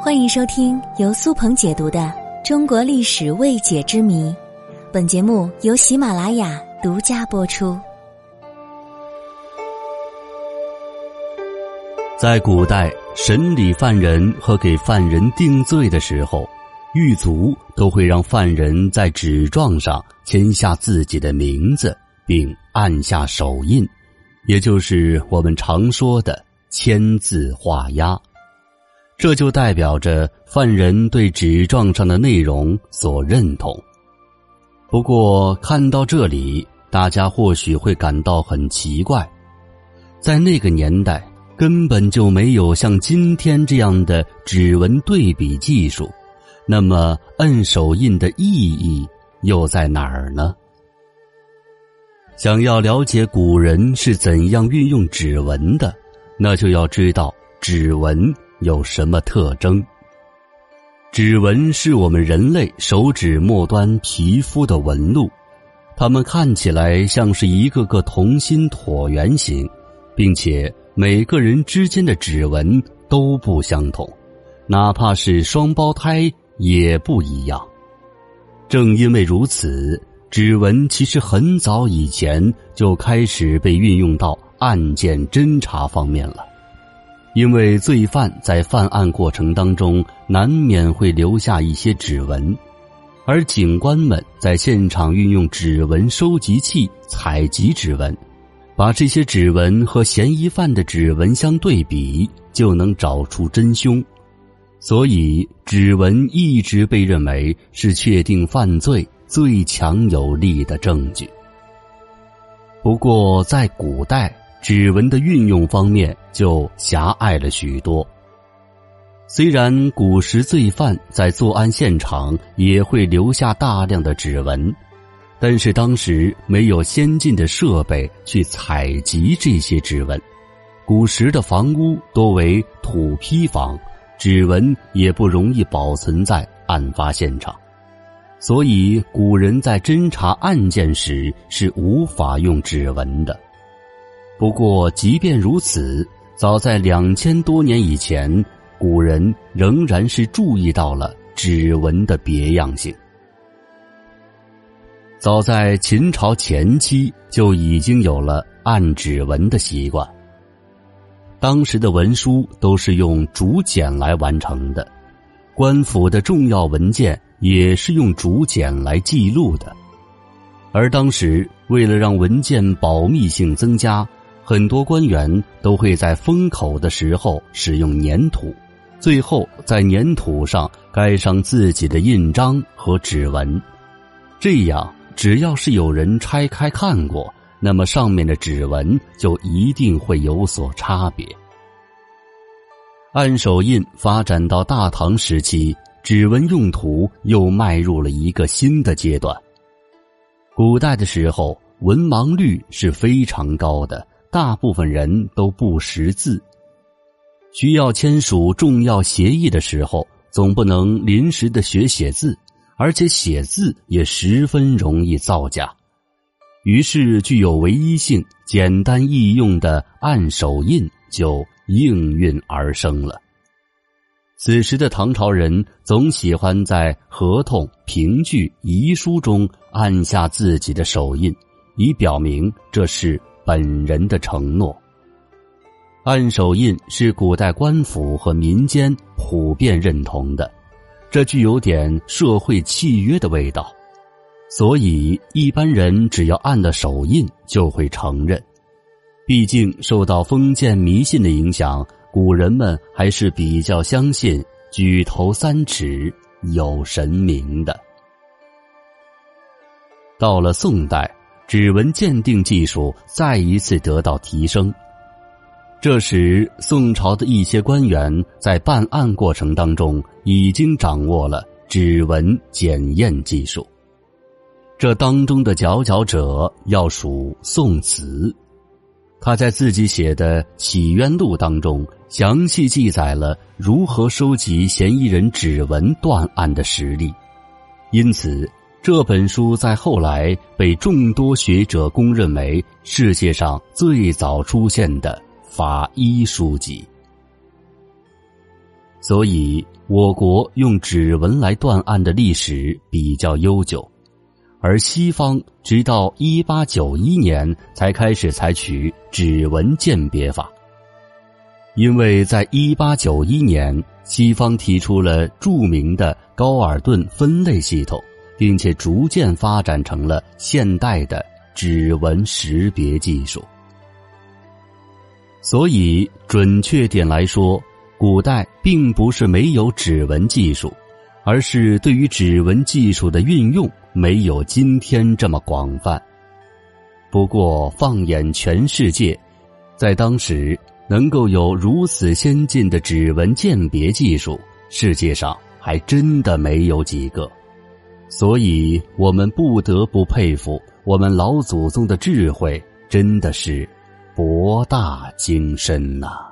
欢迎收听由苏鹏解读的《中国历史未解之谜》，本节目由喜马拉雅独家播出。在古代审理犯人和给犯人定罪的时候，狱卒都会让犯人在纸状上签下自己的名字，并按下手印，也就是我们常说的签字画押。这就代表着犯人对纸状上的内容所认同。不过，看到这里，大家或许会感到很奇怪，在那个年代根本就没有像今天这样的指纹对比技术，那么摁手印的意义又在哪儿呢？想要了解古人是怎样运用指纹的，那就要知道指纹。有什么特征？指纹是我们人类手指末端皮肤的纹路，它们看起来像是一个个同心椭圆形，并且每个人之间的指纹都不相同，哪怕是双胞胎也不一样。正因为如此，指纹其实很早以前就开始被运用到案件侦查方面了。因为罪犯在犯案过程当中难免会留下一些指纹，而警官们在现场运用指纹收集器采集指纹，把这些指纹和嫌疑犯的指纹相对比，就能找出真凶。所以，指纹一直被认为是确定犯罪最强有力的证据。不过，在古代。指纹的运用方面就狭隘了许多。虽然古时罪犯在作案现场也会留下大量的指纹，但是当时没有先进的设备去采集这些指纹。古时的房屋多为土坯房，指纹也不容易保存在案发现场，所以古人在侦查案件时是无法用指纹的。不过，即便如此，早在两千多年以前，古人仍然是注意到了指纹的别样性。早在秦朝前期就已经有了按指纹的习惯。当时的文书都是用竹简来完成的，官府的重要文件也是用竹简来记录的，而当时为了让文件保密性增加。很多官员都会在封口的时候使用粘土，最后在粘土上盖上自己的印章和指纹，这样只要是有人拆开看过，那么上面的指纹就一定会有所差别。按手印发展到大唐时期，指纹用途又迈入了一个新的阶段。古代的时候，文盲率是非常高的。大部分人都不识字，需要签署重要协议的时候，总不能临时的学写字，而且写字也十分容易造假。于是，具有唯一性、简单易用的按手印就应运而生了。此时的唐朝人总喜欢在合同、凭据、遗书中按下自己的手印，以表明这是。本人的承诺。按手印是古代官府和民间普遍认同的，这具有点社会契约的味道，所以一般人只要按了手印就会承认。毕竟受到封建迷信的影响，古人们还是比较相信“举头三尺有神明”的。到了宋代。指纹鉴定技术再一次得到提升，这时宋朝的一些官员在办案过程当中已经掌握了指纹检验技术。这当中的佼佼者要数宋慈，他在自己写的《起冤录》当中详细记载了如何收集嫌疑人指纹断案的实例，因此。这本书在后来被众多学者公认为世界上最早出现的法医书籍。所以我国用指纹来断案的历史比较悠久，而西方直到一八九一年才开始采取指纹鉴别法。因为在一八九一年，西方提出了著名的高尔顿分类系统，并且逐渐发展成了现代的指纹识别技术。所以，准确点来说，古代并不是没有指纹技术，而是对于指纹技术的运用没有今天这么广泛。不过，放眼全世界，在当时。能够有如此先进的指纹鉴别技术，世界上还真的没有几个，所以我们不得不佩服我们老祖宗的智慧，真的是博大精深呐。